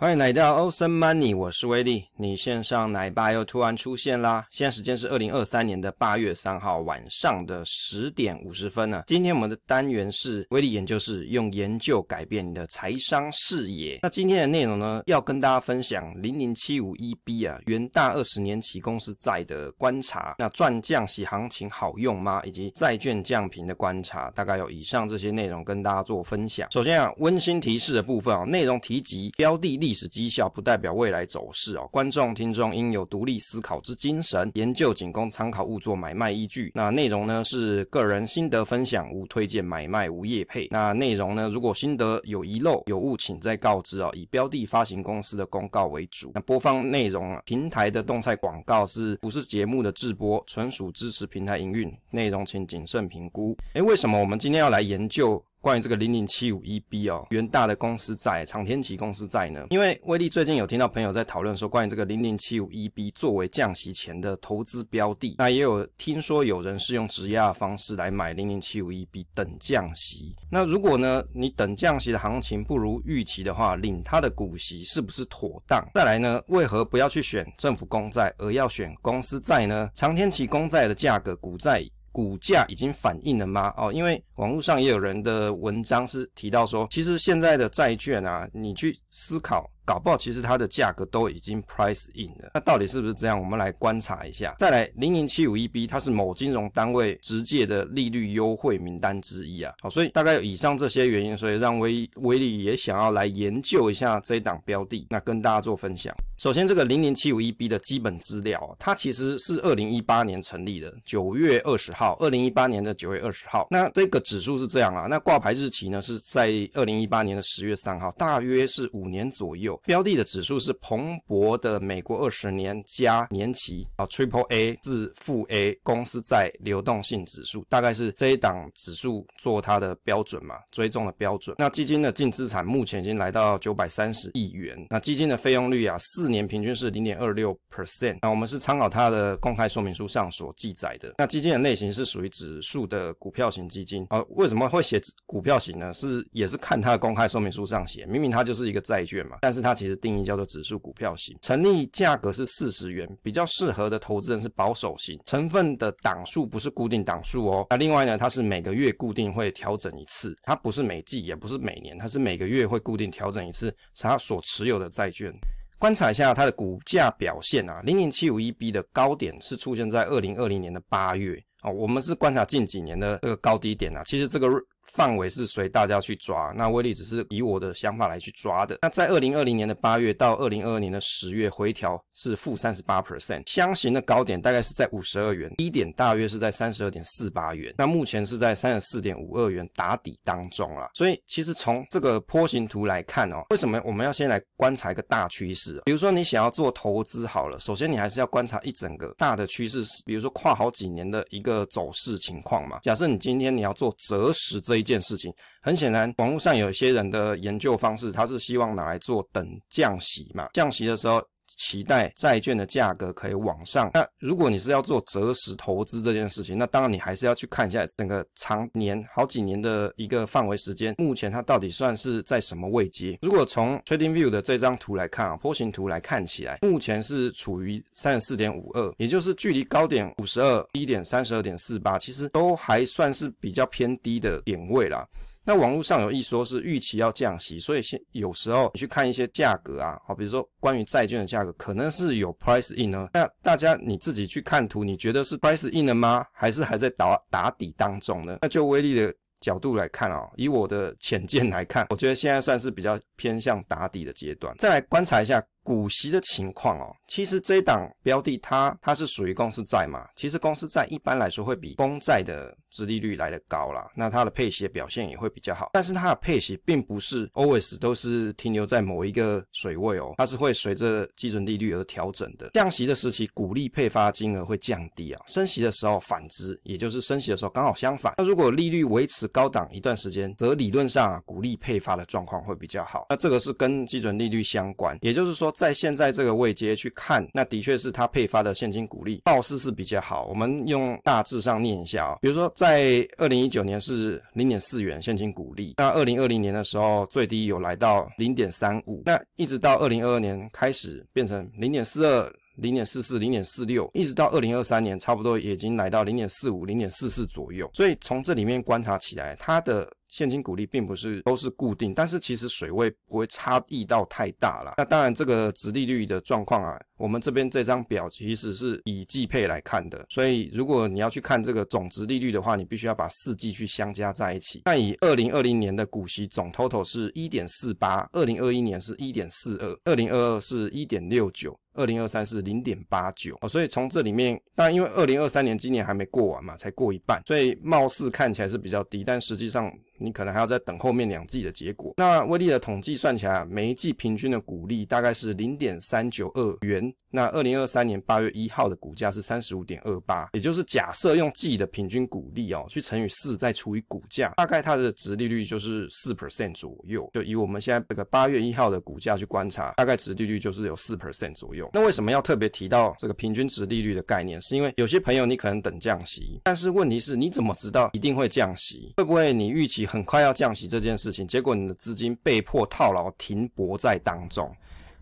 欢迎来到 Awesome Money，我是威利。你线上奶爸又突然出现啦！现在时间是二零二三年的八月三号晚上的十点五十分呢。今天我们的单元是威利研究室，用研究改变你的财商视野。那今天的内容呢，要跟大家分享零零七五一 B 啊，元大二十年期公司债的观察。那赚降息行情好用吗？以及债券降频的观察，大概有以上这些内容跟大家做分享。首先啊，温馨提示的部分啊，内容提及标的利历史绩效不代表未来走势哦，观众听众应有独立思考之精神，研究仅供参考，勿作买卖依据。那内容呢是个人心得分享，无推荐买卖，无业配。那内容呢，如果心得有遗漏有误，请再告知哦。以标的发行公司的公告为主。那播放内容啊，平台的动态广告是不是节目的直播，纯属支持平台营运，内容请谨慎评估。诶，为什么我们今天要来研究？关于这个零零七五一 B 哦，元大的公司债，长天期公司债呢？因为威利最近有听到朋友在讨论说，关于这个零零七五一 B 作为降息前的投资标的，那也有听说有人是用质押的方式来买零零七五一 B 等降息。那如果呢，你等降息的行情不如预期的话，领它的股息是不是妥当？再来呢，为何不要去选政府公债，而要选公司债呢？长天期公债的价格，股债。股价已经反映了吗？哦，因为网络上也有人的文章是提到说，其实现在的债券啊，你去思考。搞不好其实它的价格都已经 price in 了，那到底是不是这样？我们来观察一下。再来，零零七五一 B 它是某金融单位直借的利率优惠名单之一啊。好，所以大概有以上这些原因，所以让威威利也想要来研究一下这一档标的，那跟大家做分享。首先，这个零零七五一 B 的基本资料，它其实是二零一八年成立的，九月二十号，二零一八年的九月二十号。那这个指数是这样啊，那挂牌日期呢是在二零一八年的十月三号，大约是五年左右。标的的指数是蓬勃的美国二十年加年期啊，Triple A 至负 A 公司债流动性指数，大概是这一档指数做它的标准嘛，追踪的标准。那基金的净资产目前已经来到九百三十亿元，那基金的费用率啊，四年平均是零点二六 percent。那我们是参考它的公开说明书上所记载的。那基金的类型是属于指数的股票型基金啊，为什么会写股票型呢？是也是看它的公开说明书上写，明明它就是一个债券嘛，但是它它其实定义叫做指数股票型，成立价格是四十元，比较适合的投资人是保守型，成分的档数不是固定档数哦。那另外呢，它是每个月固定会调整一次，它不是每季，也不是每年，它是每个月会固定调整一次，它所持有的债券。观察一下它的股价表现啊，零零七五一 B 的高点是出现在二零二零年的八月哦，我们是观察近几年的这个高低点啊，其实这个。范围是随大家去抓，那威力只是以我的想法来去抓的。那在二零二零年的八月到二零二二年的十月回调是负三十八 percent，箱型的高点大概是在五十二元，低点大约是在三十二点四八元。那目前是在三十四点五二元打底当中啦。所以其实从这个波形图来看哦，为什么我们要先来观察一个大趋势？比如说你想要做投资好了，首先你还是要观察一整个大的趋势，比如说跨好几年的一个走势情况嘛。假设你今天你要做择时这一件事情，很显然，网络上有一些人的研究方式，他是希望拿来做等降息嘛，降息的时候期待债券的价格可以往上。那如果你是要做择时投资这件事情，那当然你还是要去看一下整个长年好几年的一个范围时间，目前它到底算是在什么位阶？如果从 TradingView 的这张图来看啊，波形图来看起来，目前是处于三十四点五二，也就是距离高点五十二低点三十二点四八，其实都还算是比较偏低的点位啦。那网络上有一说是预期要降息，所以现有时候你去看一些价格啊，好，比如说关于债券的价格，可能是有 price in 呢。那大家你自己去看图，你觉得是 price in 了吗？还是还在打打底当中呢？那就威力的角度来看啊，以我的浅见来看，我觉得现在算是比较偏向打底的阶段。再来观察一下。股息的情况哦，其实这一档标的它它是属于公司债嘛，其实公司债一般来说会比公债的殖利率来得高啦，那它的配息的表现也会比较好，但是它的配息并不是 always 都是停留在某一个水位哦，它是会随着基准利率而调整的。降息的时期，股利配发金额会降低啊，升息的时候反之，也就是升息的时候刚好相反。那如果利率维持高档一段时间，则理论上啊，股利配发的状况会比较好。那这个是跟基准利率相关，也就是说。在现在这个位阶去看，那的确是它配发的现金股利，貌似是比较好。我们用大致上念一下啊、比如说在二零一九年是零点四元现金股利，那二零二零年的时候最低有来到零点三五，那一直到二零二二年开始变成零点四二。零点四四、零点四六，一直到二零二三年，差不多已经来到零点四五、零点四四左右。所以从这里面观察起来，它的现金股利并不是都是固定，但是其实水位不会差异到太大了。那当然，这个殖利率的状况啊，我们这边这张表其实是以季配来看的，所以如果你要去看这个总殖利率的话，你必须要把四季去相加在一起。那以二零二零年的股息总 total 是一点四八，二零二一年是一点四二，二零二二是一点六九。二零二三是零点八九，所以从这里面，当然因为二零二三年今年还没过完嘛，才过一半，所以貌似看起来是比较低，但实际上你可能还要再等后面两季的结果。那威力的统计算起来，每一季平均的股利大概是零点三九二元。那二零二三年八月一号的股价是三十五点二八，也就是假设用季的平均股利哦，去乘以四再除以股价，大概它的值利率就是四 percent 左右。就以我们现在这个八月一号的股价去观察，大概值利率就是有四 percent 左右。那为什么要特别提到这个平均值利率的概念？是因为有些朋友你可能等降息，但是问题是你怎么知道一定会降息？会不会你预期很快要降息这件事情，结果你的资金被迫套牢停泊在当中？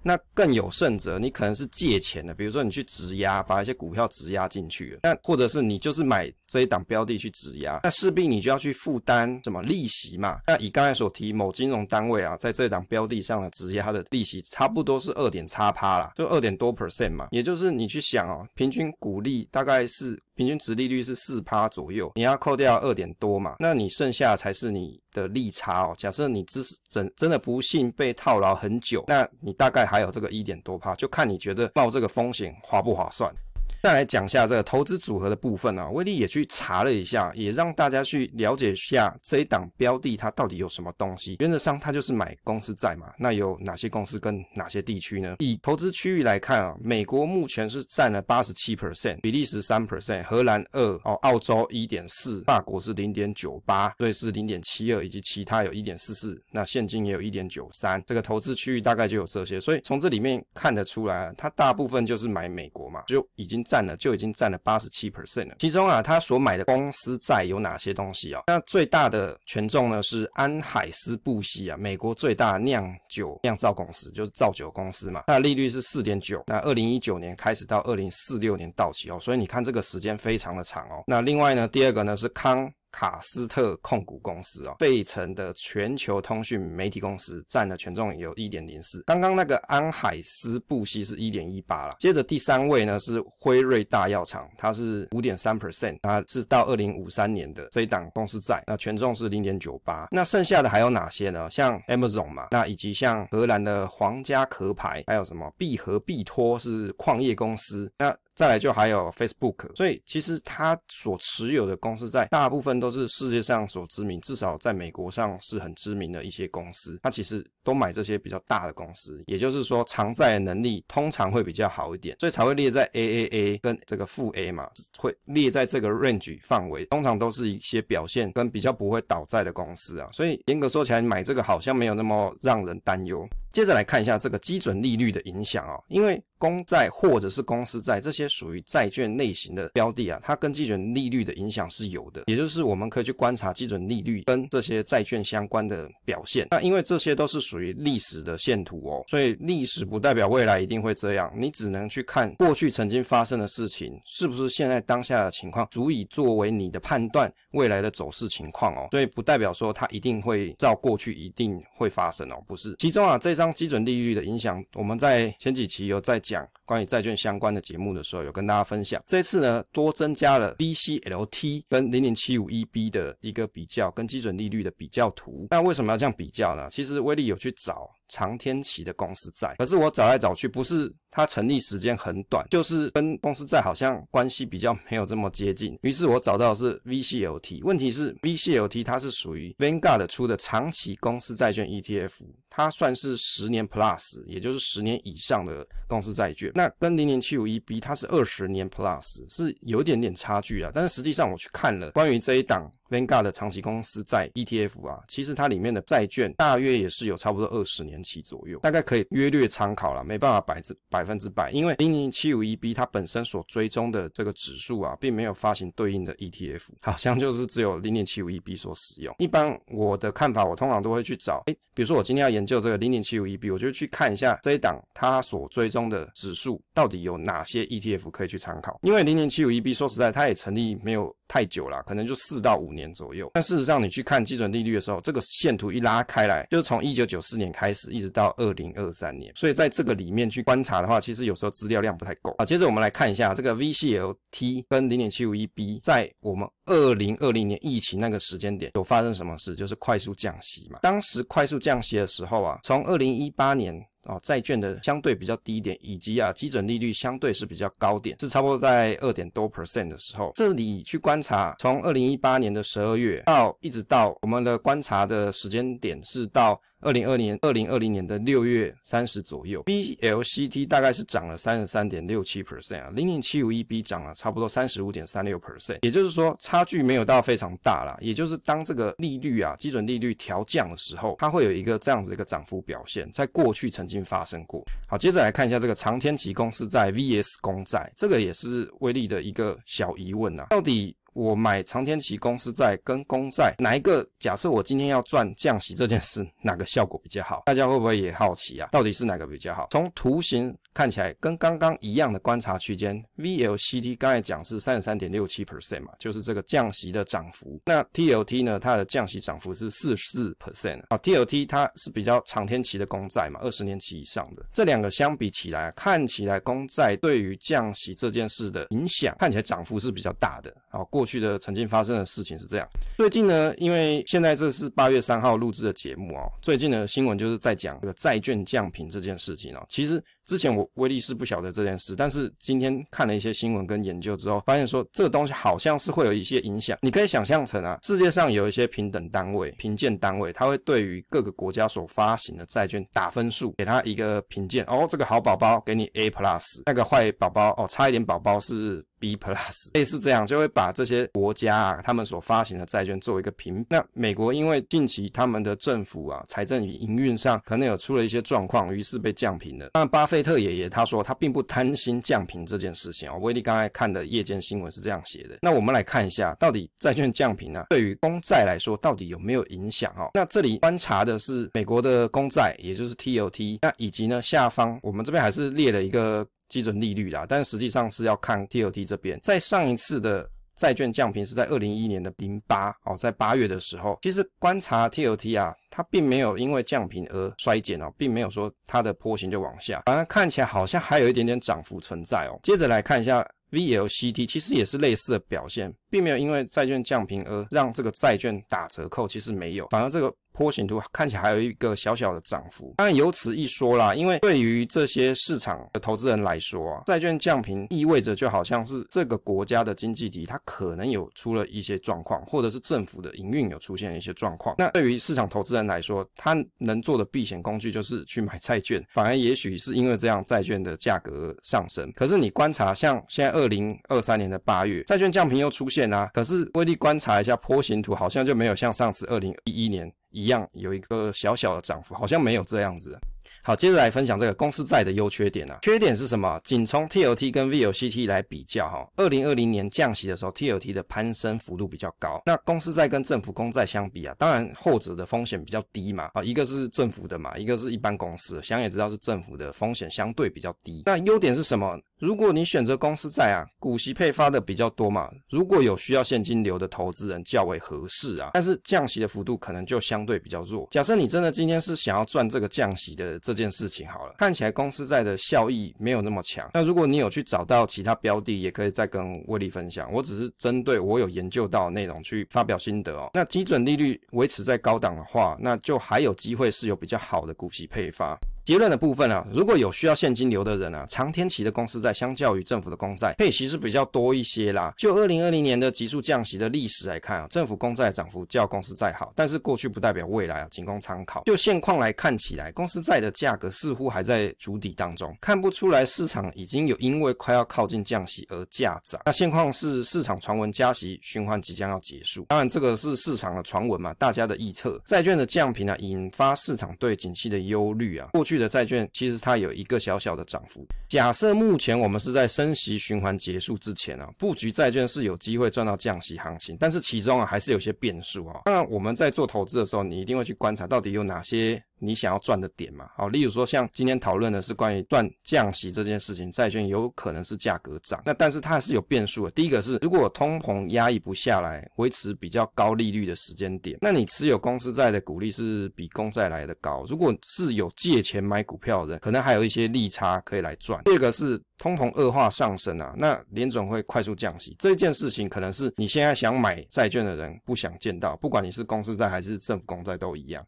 那更有甚者，你可能是借钱的，比如说你去质押，把一些股票质押进去，那或者是你就是买这一档标的去质押，那势必你就要去负担什么利息嘛？那以刚才所提某金融单位啊，在这档标的上的质押，它的利息差不多是二点叉趴啦，就二点多 percent 嘛，也就是你去想哦，平均股利大概是。平均值利率是四趴左右，你要扣掉二点多嘛，那你剩下才是你的利差哦。假设你只是真真的不幸被套牢很久，那你大概还有这个一点多趴，就看你觉得冒这个风险划不划算。再来讲一下这个投资组合的部分啊，威力也去查了一下，也让大家去了解一下这一档标的它到底有什么东西。原则上它就是买公司债嘛，那有哪些公司跟哪些地区呢？以投资区域来看啊，美国目前是占了八十七 percent，比利时三 percent，荷兰二哦，澳洲一点四，法国是零点九八，瑞士零点七二，以及其他有一点四四，那现金也有一点九三，这个投资区域大概就有这些。所以从这里面看得出来，它大部分就是买美国嘛，就已经占。占了就已经占了八十七 percent 了。其中啊，他所买的公司债有哪些东西啊？那最大的权重呢是安海斯布希啊，美国最大酿酒酿造公司，就是造酒公司嘛。那利率是四点九。那二零一九年开始到二零四六年到期哦，所以你看这个时间非常的长哦。那另外呢，第二个呢是康。卡斯特控股公司啊，费城的全球通讯媒体公司占的权重有一点零四。刚刚那个安海斯布希是一点一八了。接着第三位呢是辉瑞大药厂，它是五点三 percent，它是到二零五三年的这一档公司债，那权重是零点九八。那剩下的还有哪些呢？像 Amazon 嘛，那以及像荷兰的皇家壳牌，还有什么必和必托是矿业公司，那。再来就还有 Facebook，所以其实他所持有的公司债大部分都是世界上所知名，至少在美国上是很知名的一些公司。他其实都买这些比较大的公司，也就是说偿债的能力通常会比较好一点，所以才会列在 AAA 跟这个负 A 嘛，会列在这个 range 范围，通常都是一些表现跟比较不会倒债的公司啊。所以严格说起来，买这个好像没有那么让人担忧。接着来看一下这个基准利率的影响啊，因为公债或者是公司债这些属于债券类型的标的啊，它跟基准利率的影响是有的，也就是我们可以去观察基准利率跟这些债券相关的表现。那因为这些都是属于历史的线图哦，所以历史不代表未来一定会这样，你只能去看过去曾经发生的事情是不是现在当下的情况足以作为你的判断未来的走势情况哦，所以不代表说它一定会照过去一定会发生哦，不是。其中啊这张。基准利率的影响，我们在前几期有在讲关于债券相关的节目的时候，有跟大家分享。这次呢，多增加了 VCLT 跟零零七五 EB 的一个比较，跟基准利率的比较图。那为什么要这样比较呢？其实威力有去找。长天期的公司债，可是我找来找去，不是它成立时间很短，就是跟公司债好像关系比较没有这么接近。于是我找到的是 VCLT，问题是 VCLT 它是属于 Vanguard 出的长期公司债券 ETF，它算是十年 Plus，也就是十年以上的公司债券。那跟零零七五一 B，它是二十年 Plus，是有一点点差距啊。但是实际上我去看了关于这一档 Vanguard 的长期公司债 ETF 啊，其实它里面的债券大约也是有差不多二十年期左右，大概可以约略参考了，没办法百之百分之百，因为零零七五一 B 它本身所追踪的这个指数啊，并没有发行对应的 ETF，好像就是只有零零七五一 B 所使用。一般我的看法，我通常都会去找，诶，比如说我今天要研究这个零零七五一 B，我就去看一下这一档它所追踪的指数到底有哪些 ETF 可以去参考，因为零零七五一 B 说实在，它也成立没有太久了，可能就四到五年左右。但事实上，你去看基准利率的时候，这个线图一拉开来，就是从一九九四年开始，一直到二零二三年。所以在这个里面去观察的话，其实有时候资料量不太够。好，接着我们来看一下这个 VCLT 跟零点七五一 B 在我们二零二零年疫情那个时间点有发生什么事，就是快速降息嘛。当时快速降息的时候啊，从二零一八年。啊，债券的相对比较低点，以及啊基准利率相对是比较高点，是差不多在二点多 percent 的时候，这里去观察，从二零一八年的十二月到一直到我们的观察的时间点是到。二零二年、二零二零年的六月三十左右，BLCT 大概是涨了三十三点六七 percent 啊，零零七五一 B 涨了差不多三十五点三六 percent，也就是说差距没有到非常大啦。也就是当这个利率啊，基准利率调降的时候，它会有一个这样子一个涨幅表现，在过去曾经发生过。好，接着来看一下这个长天期公司债 VS 公债，这个也是威力的一个小疑问啊，到底。我买长天期公司债跟公债哪一个？假设我今天要赚降息这件事，哪个效果比较好？大家会不会也好奇啊？到底是哪个比较好？从图形看起来跟刚刚一样的观察区间，VLCT 刚才讲是三十三点六七 percent 嘛，就是这个降息的涨幅。那 TLT 呢？它的降息涨幅是四十四 percent 啊。TLT 它是比较长天期的公债嘛，二十年期以上的。这两个相比起来，看起来公债对于降息这件事的影响，看起来涨幅是比较大的啊。过去的曾经发生的事情是这样。最近呢，因为现在这是八月三号录制的节目哦，最近的新闻就是在讲这个债券降频这件事情哦。其实之前我威力是不晓得这件事，但是今天看了一些新闻跟研究之后，发现说这个东西好像是会有一些影响。你可以想象成啊，世界上有一些平等单位、评鉴单位，它会对于各个国家所发行的债券打分数，给它一个评鉴。哦，这个好宝宝给你 A plus，那个坏宝宝哦，差一点宝宝是。B plus 类似这样，就会把这些国家啊，他们所发行的债券做一个评。那美国因为近期他们的政府啊，财政营运上可能有出了一些状况，于是被降评了。那巴菲特爷爷他说他并不贪心降频这件事情啊。威利刚才看的夜间新闻是这样写的。那我们来看一下，到底债券降频啊，对于公债来说到底有没有影响啊？那这里观察的是美国的公债，也就是 TLT，那以及呢下方我们这边还是列了一个。基准利率啦，但实际上是要看 TLT 这边。在上一次的债券降评是在二零一一年的零八哦，在八月的时候，其实观察 TLT 啊，它并没有因为降评而衰减哦，并没有说它的坡形就往下，反而看起来好像还有一点点涨幅存在哦。接着来看一下 VLCT，其实也是类似的表现，并没有因为债券降评而让这个债券打折扣，其实没有，反而这个。波形图看起来还有一个小小的涨幅，当然由此一说啦，因为对于这些市场的投资人来说啊，债券降评意味着就好像是这个国家的经济体它可能有出了一些状况，或者是政府的营运有出现一些状况。那对于市场投资人来说，他能做的避险工具就是去买债券，反而也许是因为这样债券的价格上升。可是你观察像现在二零二三年的八月，债券降评又出现啦，可是威力观察一下波形图，好像就没有像上次二零一一年。一样有一个小小的涨幅，好像没有这样子。好，接着来分享这个公司债的优缺点啊。缺点是什么？仅从 TLT 跟 VLCT 来比较哈，二零二零年降息的时候，TLT 的攀升幅度比较高。那公司债跟政府公债相比啊，当然后者的风险比较低嘛。啊，一个是政府的嘛，一个是一般公司，想也知道是政府的风险相对比较低。那优点是什么？如果你选择公司债啊，股息配发的比较多嘛，如果有需要现金流的投资人较为合适啊，但是降息的幅度可能就相对比较弱。假设你真的今天是想要赚这个降息的这件事情好了，看起来公司债的效益没有那么强。那如果你有去找到其他标的，也可以再跟威力分享。我只是针对我有研究到内容去发表心得哦。那基准利率维持在高档的话，那就还有机会是有比较好的股息配发。结论的部分啊，如果有需要现金流的人啊，长天期的公司债相较于政府的公债配息是比较多一些啦。就二零二零年的急速降息的历史来看啊，政府公债涨幅较公司债好，但是过去不代表未来啊，仅供参考。就现况来看起来，公司债的价格似乎还在筑底当中，看不出来市场已经有因为快要靠近降息而价涨。那现况是市场传闻加息循环即将要结束，当然这个是市场的传闻嘛，大家的预测。债券的降频啊，引发市场对景气的忧虑啊。过去的债券其实它有一个小小的涨幅。假设目前我们是在升息循环结束之前啊，布局债券是有机会赚到降息行情，但是其中啊还是有些变数啊。当然我们在做投资的时候，你一定会去观察到底有哪些。你想要赚的点嘛？好，例如说像今天讨论的是关于赚降息这件事情，债券有可能是价格涨，那但是它是有变数的。第一个是，如果通膨压抑不下来，维持比较高利率的时间点，那你持有公司债的股利是比公债来的高。如果是有借钱买股票的人，可能还有一些利差可以来赚。第二个是通膨恶化上升啊，那联总会快速降息这件事情，可能是你现在想买债券的人不想见到，不管你是公司债还是政府公债都一样。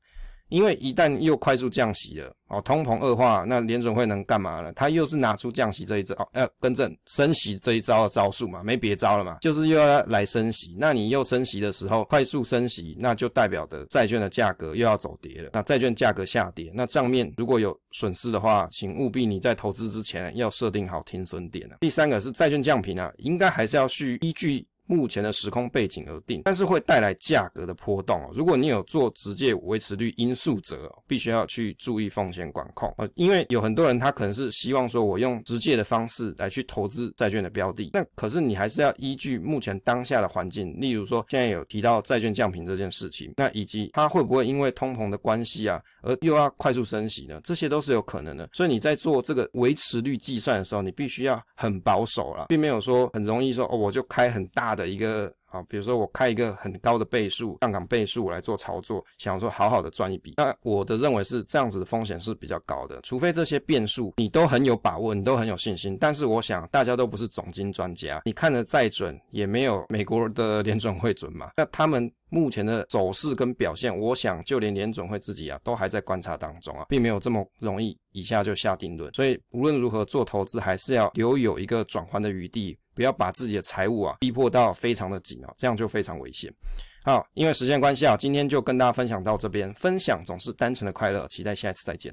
因为一旦又快速降息了，哦，通膨恶化，那联准会能干嘛呢？他又是拿出降息这一招，哦，要更正升息这一招的招数嘛，没别招了嘛，就是又要来升息。那你又升息的时候，快速升息，那就代表的债券的价格又要走跌了。那债券价格下跌，那账面如果有损失的话，请务必你在投资之前要设定好停损点啊。第三个是债券降频啊，应该还是要去依据。目前的时空背景而定，但是会带来价格的波动哦。如果你有做直接维持率因素者，必须要去注意风险管控啊，因为有很多人他可能是希望说我用直接的方式来去投资债券的标的，那可是你还是要依据目前当下的环境，例如说现在有提到债券降频这件事情，那以及它会不会因为通膨的关系啊，而又要快速升息呢？这些都是有可能的。所以你在做这个维持率计算的时候，你必须要很保守了，并没有说很容易说哦，我就开很大的一个啊，比如说我开一个很高的倍数杠杆倍数来做操作，想说好好的赚一笔。那我的认为是这样子的风险是比较高的，除非这些变数你都很有把握，你都很有信心。但是我想大家都不是总经专家，你看得再准也没有美国的联准会准嘛。那他们目前的走势跟表现，我想就连联准会自己啊都还在观察当中啊，并没有这么容易一下就下定论。所以无论如何做投资，还是要留有一个转换的余地。不要把自己的财务啊逼迫到非常的紧啊，这样就非常危险。好，因为时间关系啊，今天就跟大家分享到这边。分享总是单纯的快乐，期待下一次再见。